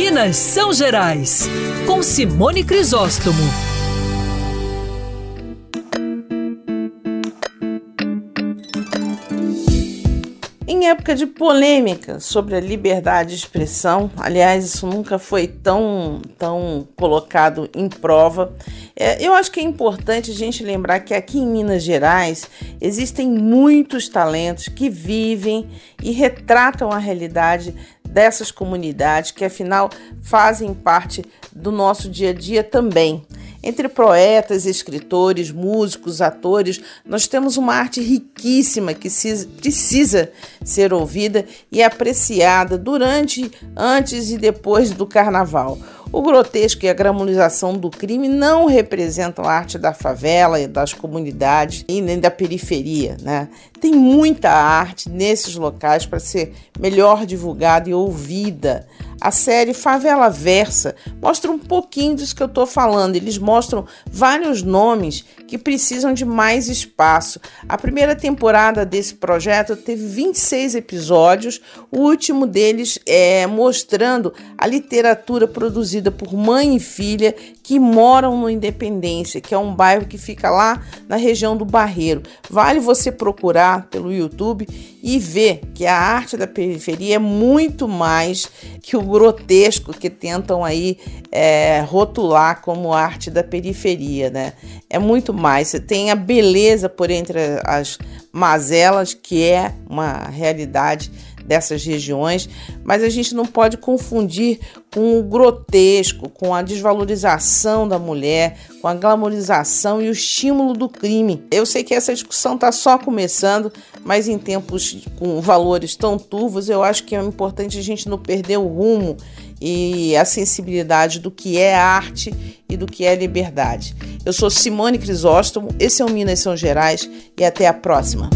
Minas São Gerais, com Simone Crisóstomo. Em época de polêmica sobre a liberdade de expressão, aliás, isso nunca foi tão, tão colocado em prova. É, eu acho que é importante a gente lembrar que aqui em Minas Gerais existem muitos talentos que vivem e retratam a realidade dessas comunidades que afinal fazem parte do nosso dia a dia também. Entre poetas, escritores, músicos, atores, nós temos uma arte riquíssima que precisa ser ouvida e apreciada durante, antes e depois do carnaval. O grotesco e a gramolização do crime não representam a arte da favela e das comunidades e nem da periferia, né? Tem muita arte nesses locais para ser melhor divulgada e ouvida. A série Favela Versa mostra um pouquinho disso que eu estou falando. Eles mostram vários nomes que precisam de mais espaço. A primeira temporada desse projeto teve 26 episódios, o último deles é mostrando a literatura produzida por mãe e filha que moram no Independência, que é um bairro que fica lá na região do Barreiro. Vale você procurar pelo YouTube e ver que a arte da periferia é muito mais que o grotesco que tentam aí é, rotular como arte da periferia, né? É muito mais. Você tem a beleza por entre as mazelas, que é uma realidade dessas regiões, mas a gente não pode confundir com o grotesco, com a desvalorização da mulher, com a glamorização e o estímulo do crime. Eu sei que essa discussão está só começando, mas em tempos com valores tão turvos, eu acho que é importante a gente não perder o rumo e a sensibilidade do que é arte e do que é liberdade. Eu sou Simone Crisóstomo, esse é o Minas São Gerais e até a próxima.